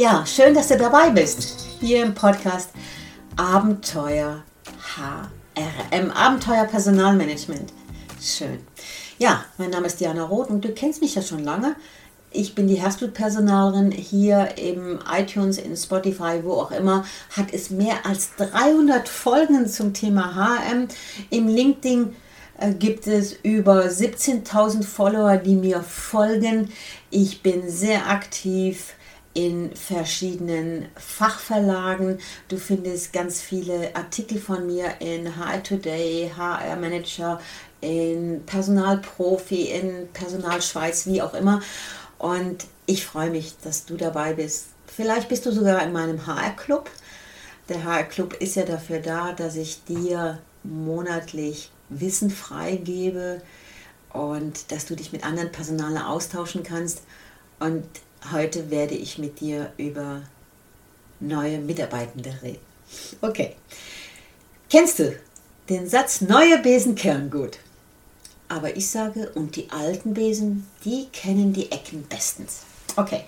Ja, schön, dass du dabei bist. Hier im Podcast Abenteuer HRM, Abenteuer Personalmanagement. Schön. Ja, mein Name ist Diana Roth und du kennst mich ja schon lange. Ich bin die Herzblutpersonalerin hier im iTunes, in Spotify, wo auch immer. Hat es mehr als 300 Folgen zum Thema HRM. Im LinkedIn äh, gibt es über 17.000 Follower, die mir folgen. Ich bin sehr aktiv in verschiedenen Fachverlagen. Du findest ganz viele Artikel von mir in HR Today, HR Manager, in Personalprofi, in Personalschweiz, wie auch immer. Und ich freue mich, dass du dabei bist. Vielleicht bist du sogar in meinem HR-Club. Der HR-Club ist ja dafür da, dass ich dir monatlich Wissen freigebe und dass du dich mit anderen Personalen austauschen kannst. Und Heute werde ich mit dir über neue Mitarbeitende reden. Okay. Kennst du den Satz, neue Besen kehren gut? Aber ich sage, und die alten Besen, die kennen die Ecken bestens. Okay.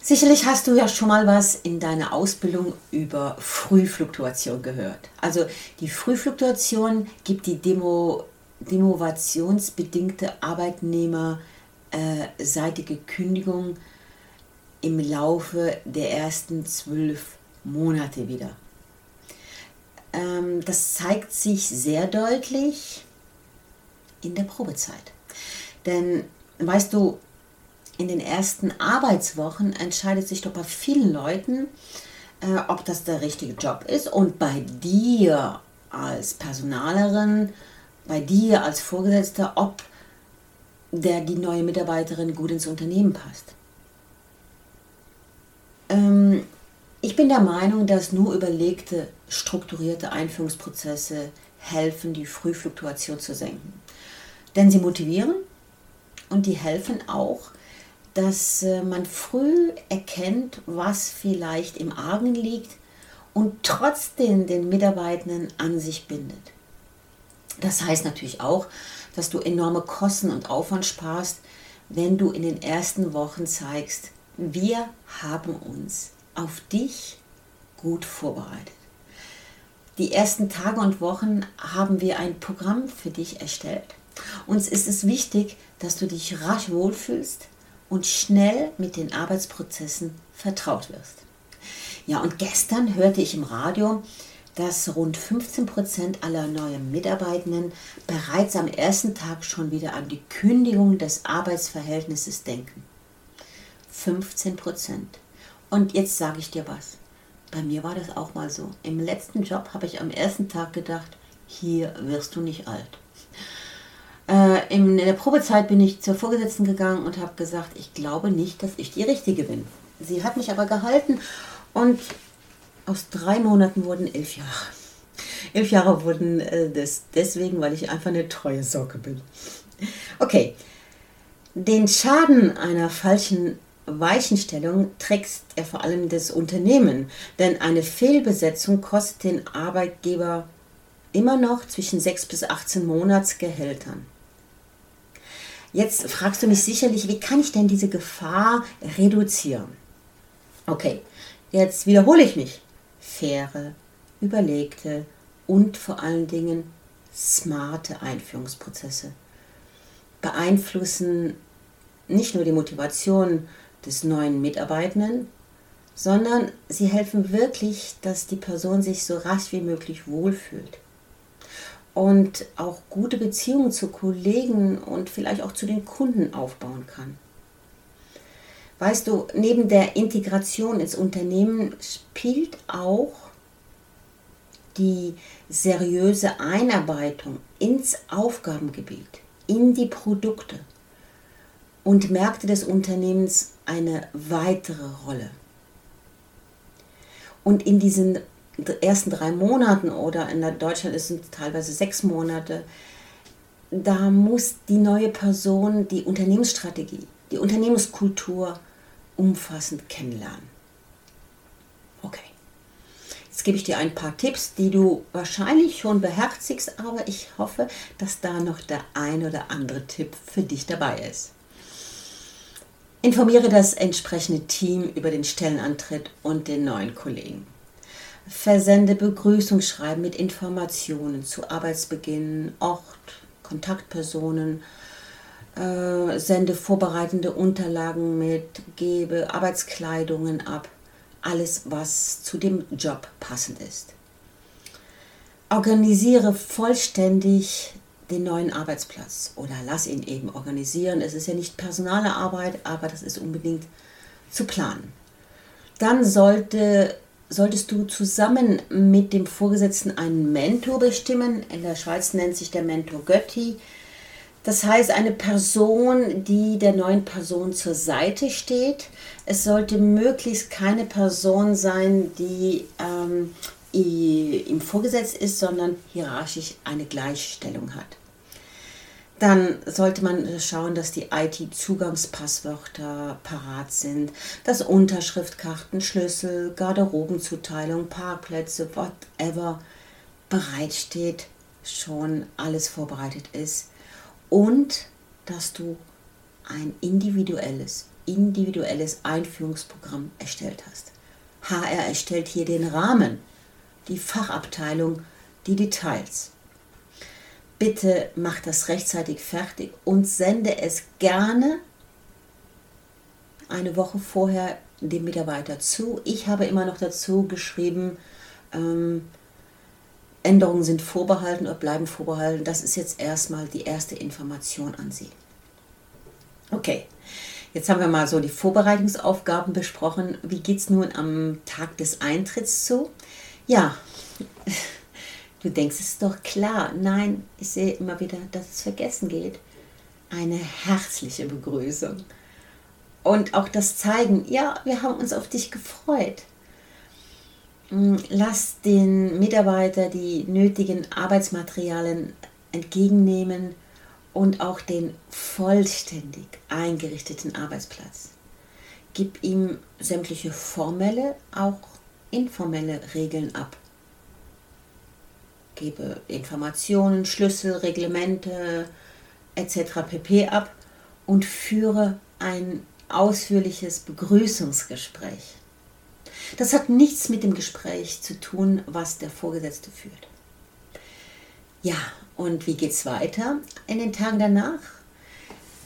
Sicherlich hast du ja schon mal was in deiner Ausbildung über Frühfluktuation gehört. Also die Frühfluktuation gibt die Demo, demovationsbedingte Arbeitnehmer seitige Kündigung im Laufe der ersten zwölf Monate wieder. Ähm, das zeigt sich sehr deutlich in der Probezeit. Denn weißt du, in den ersten Arbeitswochen entscheidet sich doch bei vielen Leuten, äh, ob das der richtige Job ist. Und bei dir als Personalerin, bei dir als Vorgesetzter, ob der die neue Mitarbeiterin gut ins Unternehmen passt. Ähm, ich bin der Meinung, dass nur überlegte, strukturierte Einführungsprozesse helfen, die Frühfluktuation zu senken. Denn sie motivieren und die helfen auch, dass äh, man früh erkennt, was vielleicht im Argen liegt und trotzdem den Mitarbeitenden an sich bindet. Das heißt natürlich auch, dass du enorme Kosten und Aufwand sparst, wenn du in den ersten Wochen zeigst, wir haben uns auf dich gut vorbereitet. Die ersten Tage und Wochen haben wir ein Programm für dich erstellt. Uns ist es wichtig, dass du dich rasch wohlfühlst und schnell mit den Arbeitsprozessen vertraut wirst. Ja, und gestern hörte ich im Radio, dass rund 15 Prozent aller neuen Mitarbeitenden bereits am ersten Tag schon wieder an die Kündigung des Arbeitsverhältnisses denken. 15 Prozent. Und jetzt sage ich dir was. Bei mir war das auch mal so. Im letzten Job habe ich am ersten Tag gedacht, hier wirst du nicht alt. Äh, in der Probezeit bin ich zur Vorgesetzten gegangen und habe gesagt, ich glaube nicht, dass ich die Richtige bin. Sie hat mich aber gehalten und aus drei Monaten wurden elf Jahre. Elf Jahre wurden äh, das deswegen, weil ich einfach eine treue Socke bin. Okay, den Schaden einer falschen Weichenstellung trägt er vor allem das Unternehmen, denn eine Fehlbesetzung kostet den Arbeitgeber immer noch zwischen 6 bis 18 Monatsgehältern. Jetzt fragst du mich sicherlich, wie kann ich denn diese Gefahr reduzieren? Okay, jetzt wiederhole ich mich faire, überlegte und vor allen Dingen smarte Einführungsprozesse beeinflussen nicht nur die Motivation des neuen Mitarbeitenden, sondern sie helfen wirklich, dass die Person sich so rasch wie möglich wohlfühlt und auch gute Beziehungen zu Kollegen und vielleicht auch zu den Kunden aufbauen kann. Weißt du, neben der Integration ins Unternehmen spielt auch die seriöse Einarbeitung ins Aufgabengebiet, in die Produkte und Märkte des Unternehmens eine weitere Rolle. Und in diesen ersten drei Monaten oder in Deutschland ist es teilweise sechs Monate, da muss die neue Person die Unternehmensstrategie, die Unternehmenskultur, umfassend kennenlernen. Okay. Jetzt gebe ich dir ein paar Tipps, die du wahrscheinlich schon beherzigst, aber ich hoffe, dass da noch der ein oder andere Tipp für dich dabei ist. Informiere das entsprechende Team über den Stellenantritt und den neuen Kollegen. Versende Begrüßungsschreiben mit Informationen zu Arbeitsbeginn, Ort, Kontaktpersonen, äh, sende vorbereitende Unterlagen mit, gebe Arbeitskleidungen ab, alles, was zu dem Job passend ist. Organisiere vollständig den neuen Arbeitsplatz oder lass ihn eben organisieren. Es ist ja nicht personale Arbeit, aber das ist unbedingt zu planen. Dann sollte, solltest du zusammen mit dem Vorgesetzten einen Mentor bestimmen. In der Schweiz nennt sich der Mentor Götti. Das heißt, eine Person, die der neuen Person zur Seite steht. Es sollte möglichst keine Person sein, die ähm, ihm vorgesetzt ist, sondern hierarchisch eine Gleichstellung hat. Dann sollte man schauen, dass die IT-Zugangspasswörter parat sind, dass Unterschriftkarten, Schlüssel, Garderobenzuteilung, Parkplätze, whatever bereitsteht, schon alles vorbereitet ist und dass du ein individuelles, individuelles Einführungsprogramm erstellt hast. HR erstellt hier den Rahmen, die Fachabteilung die Details. Bitte mach das rechtzeitig fertig und sende es gerne eine Woche vorher dem Mitarbeiter zu. Ich habe immer noch dazu geschrieben, ähm, Änderungen sind vorbehalten oder bleiben vorbehalten. Das ist jetzt erstmal die erste Information an Sie. Okay, jetzt haben wir mal so die Vorbereitungsaufgaben besprochen. Wie geht es nun am Tag des Eintritts zu? Ja, du denkst, es ist doch klar. Nein, ich sehe immer wieder, dass es vergessen geht. Eine herzliche Begrüßung. Und auch das Zeigen, ja, wir haben uns auf dich gefreut. Mm, lass den Mitarbeiter die nötigen Arbeitsmaterialien entgegennehmen und auch den vollständig eingerichteten Arbeitsplatz. Gib ihm sämtliche formelle, auch informelle Regeln ab. Gebe Informationen, Schlüssel, Reglemente etc. pp ab und führe ein ausführliches Begrüßungsgespräch. Das hat nichts mit dem Gespräch zu tun, was der Vorgesetzte führt. Ja, und wie geht es weiter in den Tagen danach?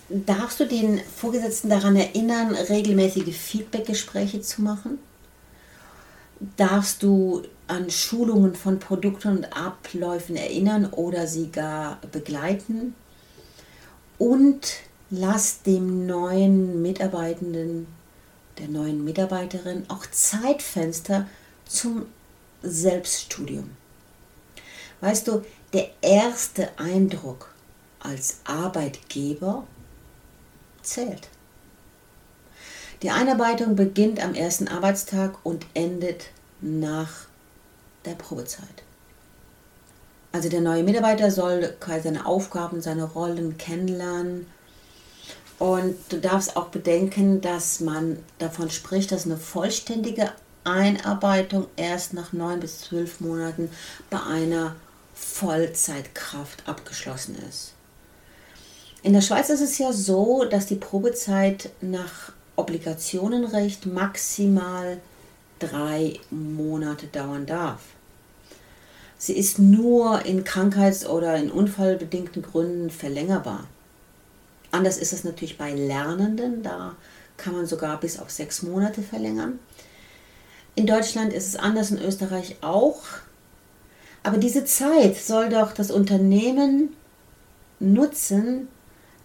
Darfst du den Vorgesetzten daran erinnern, regelmäßige Feedbackgespräche zu machen? Darfst du an Schulungen von Produkten und Abläufen erinnern oder sie gar begleiten? Und lass dem neuen Mitarbeitenden der neuen Mitarbeiterin auch Zeitfenster zum Selbststudium. Weißt du, der erste Eindruck als Arbeitgeber zählt. Die Einarbeitung beginnt am ersten Arbeitstag und endet nach der Probezeit. Also der neue Mitarbeiter soll seine Aufgaben, seine Rollen kennenlernen und du darfst auch bedenken, dass man davon spricht, dass eine vollständige Einarbeitung erst nach neun bis zwölf Monaten bei einer Vollzeitkraft abgeschlossen ist. In der Schweiz ist es ja so, dass die Probezeit nach Obligationenrecht maximal drei Monate dauern darf. Sie ist nur in krankheits- oder in unfallbedingten Gründen verlängerbar. Anders ist es natürlich bei Lernenden, da kann man sogar bis auf sechs Monate verlängern. In Deutschland ist es anders, in Österreich auch. Aber diese Zeit soll doch das Unternehmen nutzen,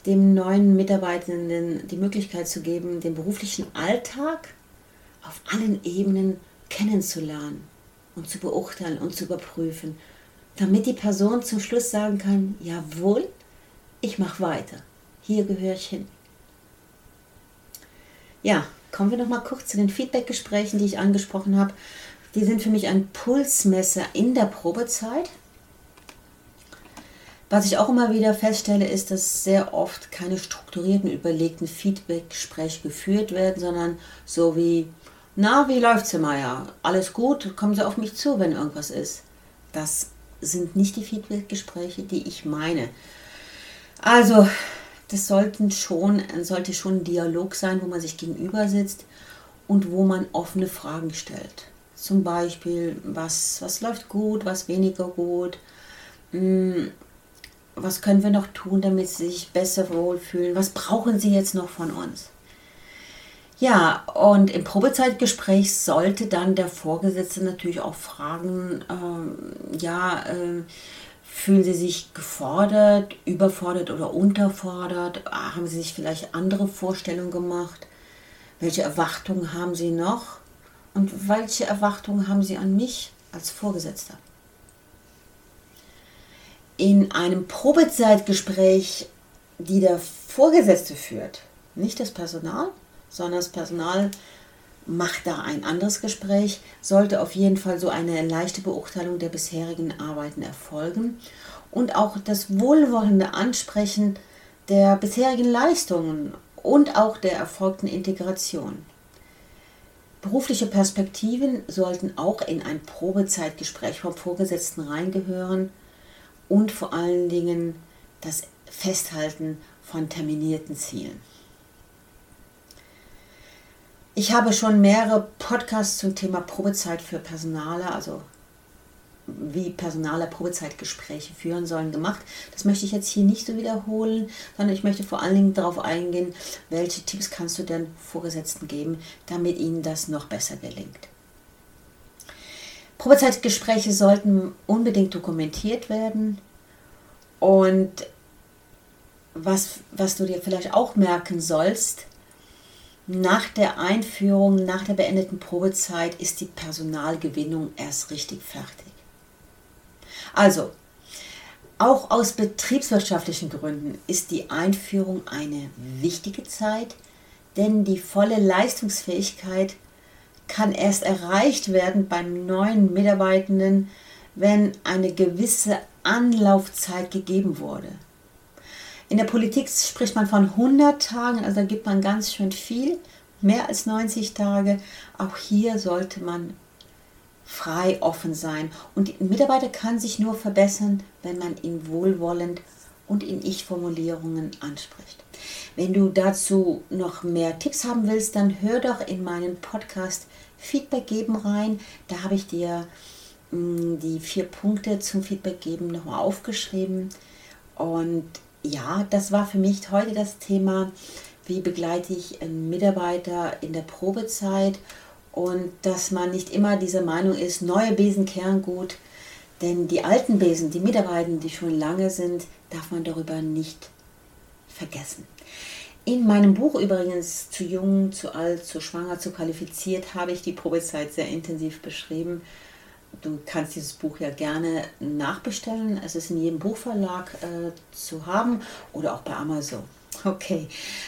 dem neuen Mitarbeitenden die Möglichkeit zu geben, den beruflichen Alltag auf allen Ebenen kennenzulernen und zu beurteilen und zu überprüfen, damit die Person zum Schluss sagen kann, jawohl, ich mache weiter hier gehöre ich hin. Ja, kommen wir noch mal kurz zu den Feedbackgesprächen, die ich angesprochen habe. Die sind für mich ein Pulsmesser in der Probezeit. Was ich auch immer wieder feststelle, ist, dass sehr oft keine strukturierten, überlegten Feedbackgespräche geführt werden, sondern so wie, na, wie läuft's, Herr Meier? Alles gut? Kommen Sie auf mich zu, wenn irgendwas ist. Das sind nicht die Feedbackgespräche, die ich meine. Also, das sollten schon, sollte schon ein Dialog sein, wo man sich gegenüber sitzt und wo man offene Fragen stellt. Zum Beispiel, was, was läuft gut, was weniger gut, hm, was können wir noch tun, damit sie sich besser wohlfühlen, was brauchen sie jetzt noch von uns. Ja, und im Probezeitgespräch sollte dann der Vorgesetzte natürlich auch fragen, äh, ja, äh, fühlen Sie sich gefordert, überfordert oder unterfordert? Haben Sie sich vielleicht andere Vorstellungen gemacht? Welche Erwartungen haben Sie noch? Und welche Erwartungen haben Sie an mich als Vorgesetzter? In einem Probezeitgespräch, die der Vorgesetzte führt, nicht das Personal, sondern das Personal macht da ein anderes Gespräch, sollte auf jeden Fall so eine leichte Beurteilung der bisherigen Arbeiten erfolgen und auch das wohlwollende Ansprechen der bisherigen Leistungen und auch der erfolgten Integration. Berufliche Perspektiven sollten auch in ein Probezeitgespräch vom Vorgesetzten reingehören und vor allen Dingen das Festhalten von terminierten Zielen. Ich habe schon mehrere Podcasts zum Thema Probezeit für Personale, also wie Personale Probezeitgespräche führen sollen, gemacht. Das möchte ich jetzt hier nicht so wiederholen, sondern ich möchte vor allen Dingen darauf eingehen, welche Tipps kannst du denn Vorgesetzten geben, damit ihnen das noch besser gelingt. Probezeitgespräche sollten unbedingt dokumentiert werden und was, was du dir vielleicht auch merken sollst, nach der Einführung, nach der beendeten Probezeit ist die Personalgewinnung erst richtig fertig. Also, auch aus betriebswirtschaftlichen Gründen ist die Einführung eine wichtige Zeit, denn die volle Leistungsfähigkeit kann erst erreicht werden beim neuen Mitarbeitenden, wenn eine gewisse Anlaufzeit gegeben wurde. In der Politik spricht man von 100 Tagen, also da gibt man ganz schön viel, mehr als 90 Tage. Auch hier sollte man frei offen sein. Und ein Mitarbeiter kann sich nur verbessern, wenn man ihn wohlwollend und in Ich-Formulierungen anspricht. Wenn du dazu noch mehr Tipps haben willst, dann hör doch in meinen Podcast Feedback geben rein. Da habe ich dir mm, die vier Punkte zum Feedback geben nochmal aufgeschrieben. Und ja, das war für mich heute das Thema, wie begleite ich einen Mitarbeiter in der Probezeit und dass man nicht immer dieser Meinung ist, neue Besen kehren gut, denn die alten Besen, die Mitarbeiter, die schon lange sind, darf man darüber nicht vergessen. In meinem Buch übrigens zu jung, zu alt, zu schwanger, zu qualifiziert habe ich die Probezeit sehr intensiv beschrieben. Du kannst dieses Buch ja gerne nachbestellen. Es ist in jedem Buchverlag äh, zu haben oder auch bei Amazon. Okay,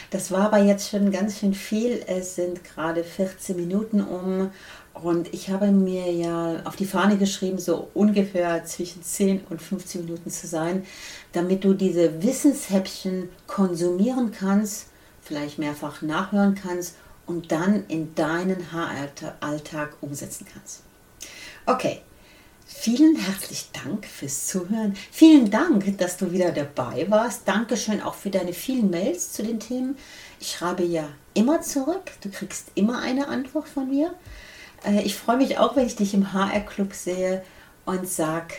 das war aber jetzt schon ganz schön viel. Es sind gerade 14 Minuten um und ich habe mir ja auf die Fahne geschrieben, so ungefähr zwischen 10 und 15 Minuten zu sein, damit du diese Wissenshäppchen konsumieren kannst, vielleicht mehrfach nachhören kannst und dann in deinen Haaralltag umsetzen kannst. Okay, vielen herzlichen Dank fürs Zuhören. Vielen Dank, dass du wieder dabei warst. Dankeschön auch für deine vielen Mails zu den Themen. Ich schreibe ja immer zurück. Du kriegst immer eine Antwort von mir. Äh, ich freue mich auch, wenn ich dich im HR-Club sehe und sag,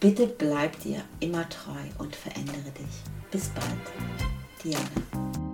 bitte bleib dir immer treu und verändere dich. Bis bald. Diana.